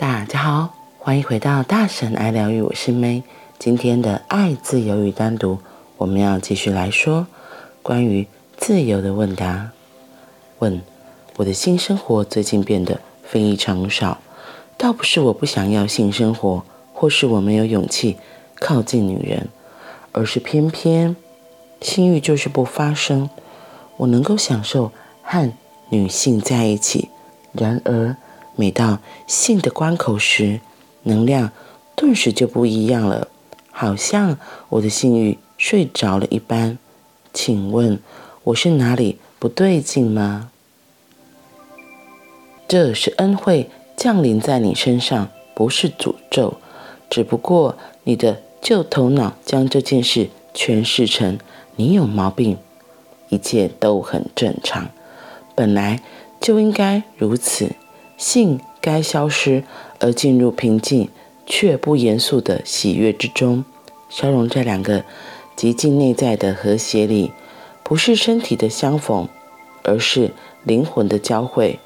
大家好，欢迎回到大神爱疗愈，我是 May。今天的爱、自由与单独，我们要继续来说关于自由的问答。问：我的性生活最近变得非常少，倒不是我不想要性生活，或是我没有勇气靠近女人，而是偏偏性欲就是不发生。我能够享受和女性在一起，然而。每到性的关口时，能量顿时就不一样了，好像我的性欲睡着了一般。请问我是哪里不对劲吗？这是恩惠降临在你身上，不是诅咒。只不过你的旧头脑将这件事诠释成你有毛病，一切都很正常，本来就应该如此。性该消失，而进入平静却不严肃的喜悦之中，消融这两个极尽内在的和谐里，不是身体的相逢，而是灵魂的交汇。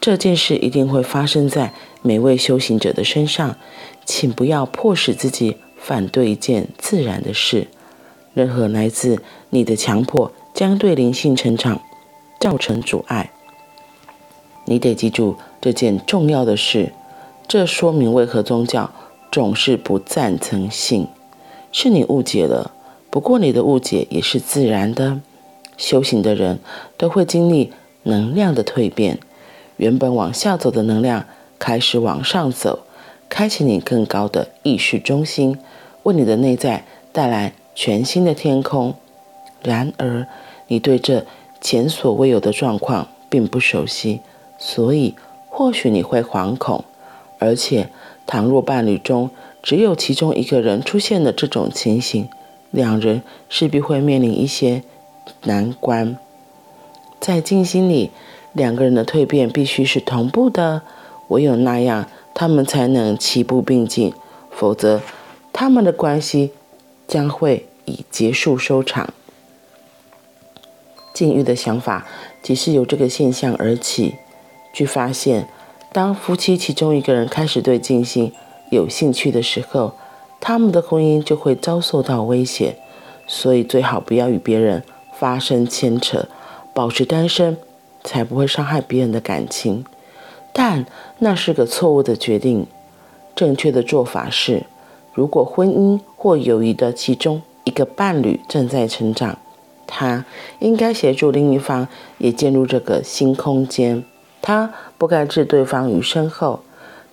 这件事一定会发生在每位修行者的身上，请不要迫使自己反对一件自然的事。任何来自你的强迫，将对灵性成长造成阻碍。你得记住这件重要的事，这说明为何宗教总是不赞成性，是你误解了。不过你的误解也是自然的，修行的人都会经历能量的蜕变，原本往下走的能量开始往上走，开启你更高的意识中心，为你的内在带来全新的天空。然而，你对这前所未有的状况并不熟悉。所以，或许你会惶恐，而且，倘若伴侣中只有其中一个人出现了这种情形，两人势必会面临一些难关。在静心里，两个人的蜕变必须是同步的，唯有那样，他们才能齐步并进，否则，他们的关系将会以结束收场。禁欲的想法，即是由这个现象而起。去发现，当夫妻其中一个人开始对静心有兴趣的时候，他们的婚姻就会遭受到威胁。所以最好不要与别人发生牵扯，保持单身，才不会伤害别人的感情。但那是个错误的决定。正确的做法是，如果婚姻或友谊的其中一个伴侣正在成长，他应该协助另一方也进入这个新空间。他不该置对方于身后，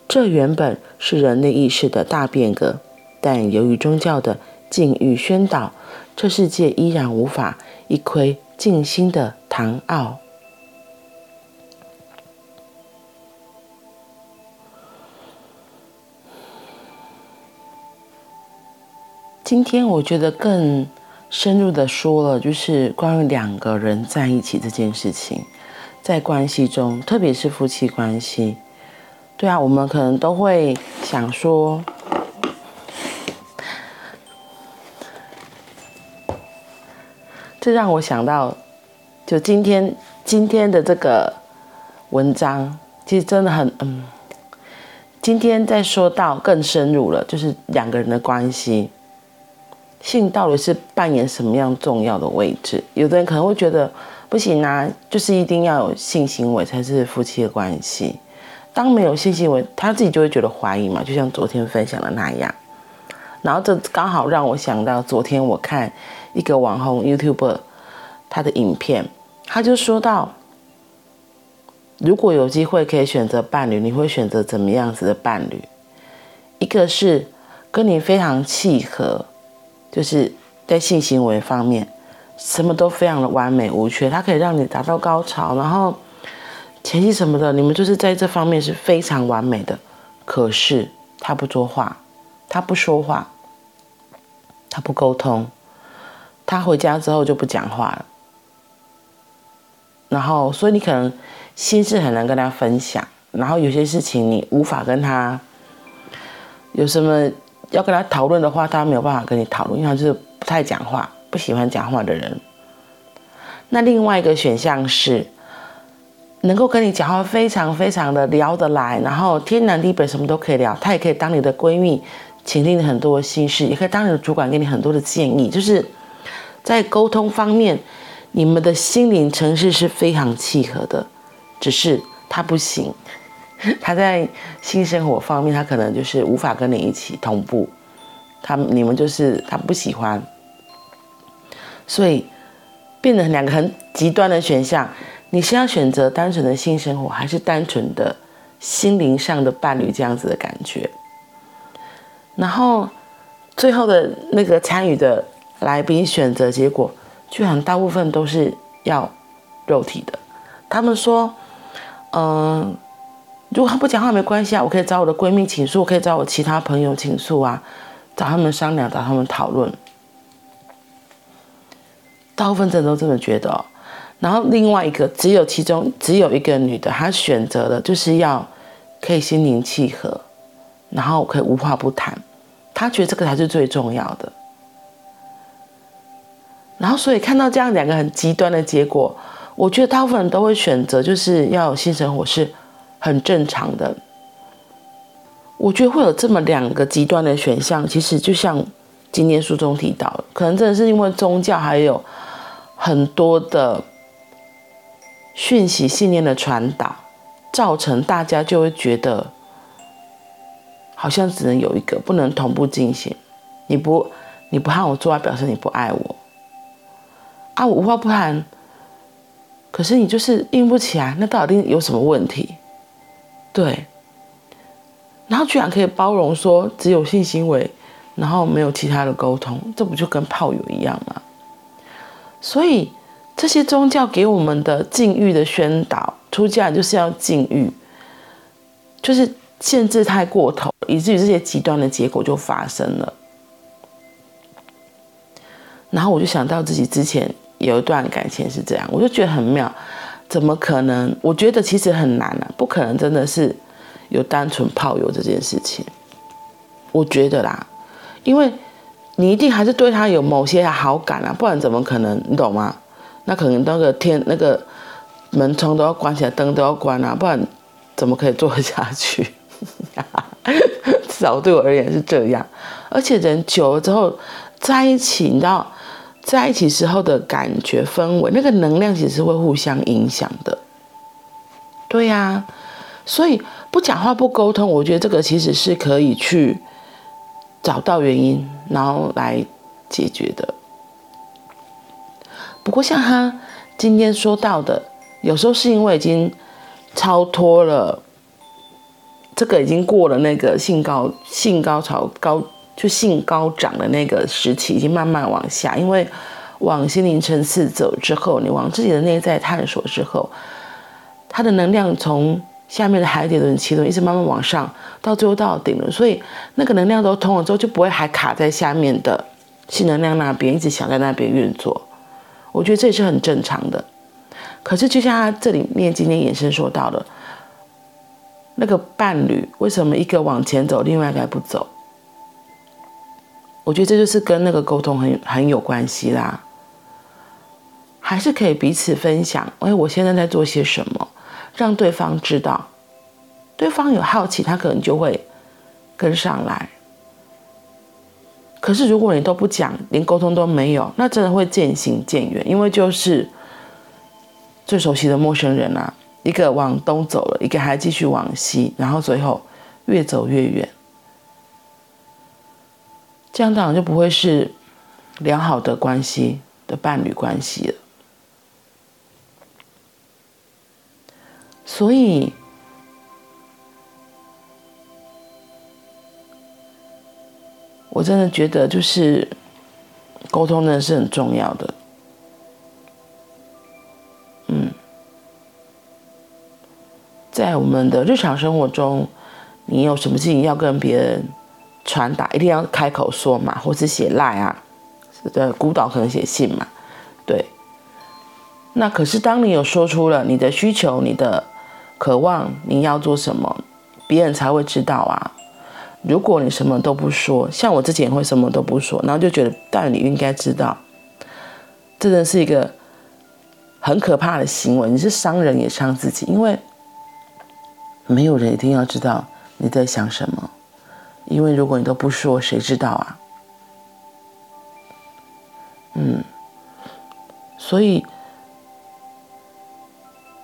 这原本是人类意识的大变革，但由于宗教的禁欲宣导，这世界依然无法一窥静心的唐奥。今天我觉得更深入的说了，就是关于两个人在一起这件事情。在关系中，特别是夫妻关系，对啊，我们可能都会想说，这让我想到，就今天今天的这个文章，其实真的很嗯，今天在说到更深入了，就是两个人的关系，性到底是扮演什么样重要的位置？有的人可能会觉得。不行啊，就是一定要有性行为才是夫妻的关系。当没有性行为，他自己就会觉得怀疑嘛，就像昨天分享的那样。然后这刚好让我想到，昨天我看一个网红 YouTuber 他的影片，他就说到，如果有机会可以选择伴侣，你会选择怎么样子的伴侣？一个是跟你非常契合，就是在性行为方面。什么都非常的完美无缺，它可以让你达到高潮，然后前戏什么的，你们就是在这方面是非常完美的。可是他不说话，他不说话，他不沟通，他回家之后就不讲话了。然后，所以你可能心事很难跟他分享，然后有些事情你无法跟他有什么要跟他讨论的话，他没有办法跟你讨论，因为他就是不太讲话。不喜欢讲话的人。那另外一个选项是，能够跟你讲话非常非常的聊得来，然后天南地北什么都可以聊，她也可以当你的闺蜜，倾听你很多心事，也可以当你的主管，给你很多的建议，就是在沟通方面，你们的心灵层次是非常契合的，只是他不行，他在性生活方面，他可能就是无法跟你一起同步，他你们就是他不喜欢，所以变成两个很极端的选项。你是要选择单纯的性生活，还是单纯的心灵上的伴侣这样子的感觉？然后最后的那个参与的来宾选择结果，居然大部分都是要肉体的。他们说，嗯、如果他不讲话没关系啊，我可以找我的闺蜜倾诉，我可以找我其他朋友倾诉啊，找他们商量，找他们讨论。大部分人都这么觉得哦。然后另外一个，只有其中只有一个女的，她选择的就是要可以心灵契合，然后可以无话不谈，她觉得这个才是最重要的。然后所以看到这样两个很极端的结果，我觉得大部分人都会选择就是要有性生活是很正常的。我觉得会有这么两个极端的选项，其实就像今天书中提到，可能真的是因为宗教还有很多的。讯息信念的传导，造成大家就会觉得，好像只能有一个，不能同步进行。你不，你不和我做爱，表示你不爱我。啊，我无话不谈，可是你就是硬不起来，那到底有什么问题？对。然后居然可以包容说只有性行为，然后没有其他的沟通，这不就跟炮友一样吗？所以。这些宗教给我们的禁欲的宣导，出家人就是要禁欲，就是限制太过头，以至于这些极端的结果就发生了。然后我就想到自己之前有一段感情是这样，我就觉得很妙，怎么可能？我觉得其实很难啊，不可能真的是有单纯炮友这件事情。我觉得啦，因为你一定还是对他有某些好感啊，不然怎么可能？你懂吗？那可能那个天那个门窗都要关起来，灯都要关啊，不然怎么可以做下去？至少对我而言是这样。而且人久了之后在一起，你知道，在一起时候的感觉氛围，那个能量其实是会互相影响的。对呀、啊，所以不讲话不沟通，我觉得这个其实是可以去找到原因，然后来解决的。不过，像他今天说到的，有时候是因为已经超脱了，这个已经过了那个性高性高潮高就性高涨的那个时期，已经慢慢往下。因为往心灵层次走之后，你往自己的内在探索之后，它的能量从下面的海底轮、脐轮一直慢慢往上，到最后到顶轮，所以那个能量都通了之后，就不会还卡在下面的性能量那边，一直想在那边运作。我觉得这也是很正常的，可是就像他这里面今天延伸说到的，那个伴侣为什么一个往前走，另外一个不走？我觉得这就是跟那个沟通很很有关系啦，还是可以彼此分享，哎，我现在在做些什么，让对方知道，对方有好奇，他可能就会跟上来。可是如果你都不讲，连沟通都没有，那真的会渐行渐远，因为就是最熟悉的陌生人啊，一个往东走了，一个还继续往西，然后最后越走越远，这样当然就不会是良好的关系的伴侣关系了。所以。我真的觉得，就是沟通真的是很重要的。嗯，在我们的日常生活中，你有什么事情要跟别人传达，一定要开口说嘛，或是写赖啊，的孤岛可能写信嘛，对。那可是当你有说出了你的需求、你的渴望，你要做什么，别人才会知道啊。如果你什么都不说，像我之前会什么都不说，然后就觉得，但你应该知道，这真的是一个很可怕的行为，你是伤人也伤自己，因为没有人一定要知道你在想什么，因为如果你都不说，谁知道啊？嗯，所以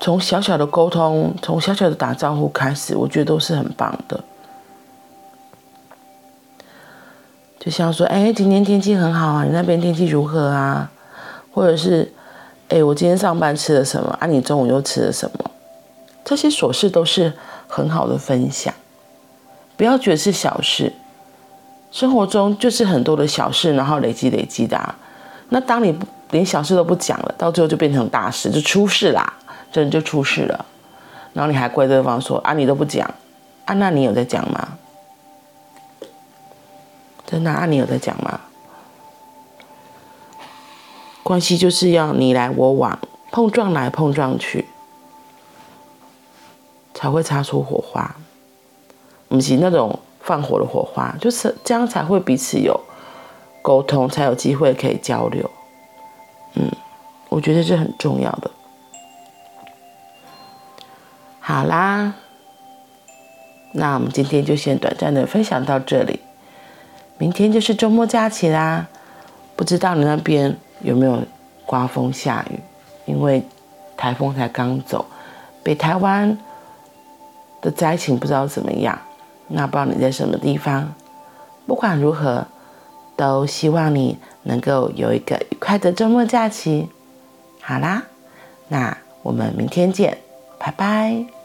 从小小的沟通，从小小的打招呼开始，我觉得都是很棒的。就像说，哎，今天天气很好啊，你那边天气如何啊？或者是。哎，我今天上班吃了什么？啊，你中午又吃了什么？这些琐事都是很好的分享，不要觉得是小事。生活中就是很多的小事，然后累积累积的啊。那当你连小事都不讲了，到最后就变成大事，就出事啦，真的就出事了。然后你还怪对方说啊，你都不讲啊，那你有在讲吗？真的啊，你有在讲吗？关系就是要你来我往，碰撞来碰撞去，才会擦出火花。不是那种放火的火花，就是这样才会彼此有沟通，才有机会可以交流。嗯，我觉得这很重要的。好啦，那我们今天就先短暂的分享到这里。明天就是周末假期啦，不知道你那边。有没有刮风下雨？因为台风才刚走，北台湾的灾情不知道怎么样。那不知道你在什么地方？不管如何，都希望你能够有一个愉快的周末假期。好啦，那我们明天见，拜拜。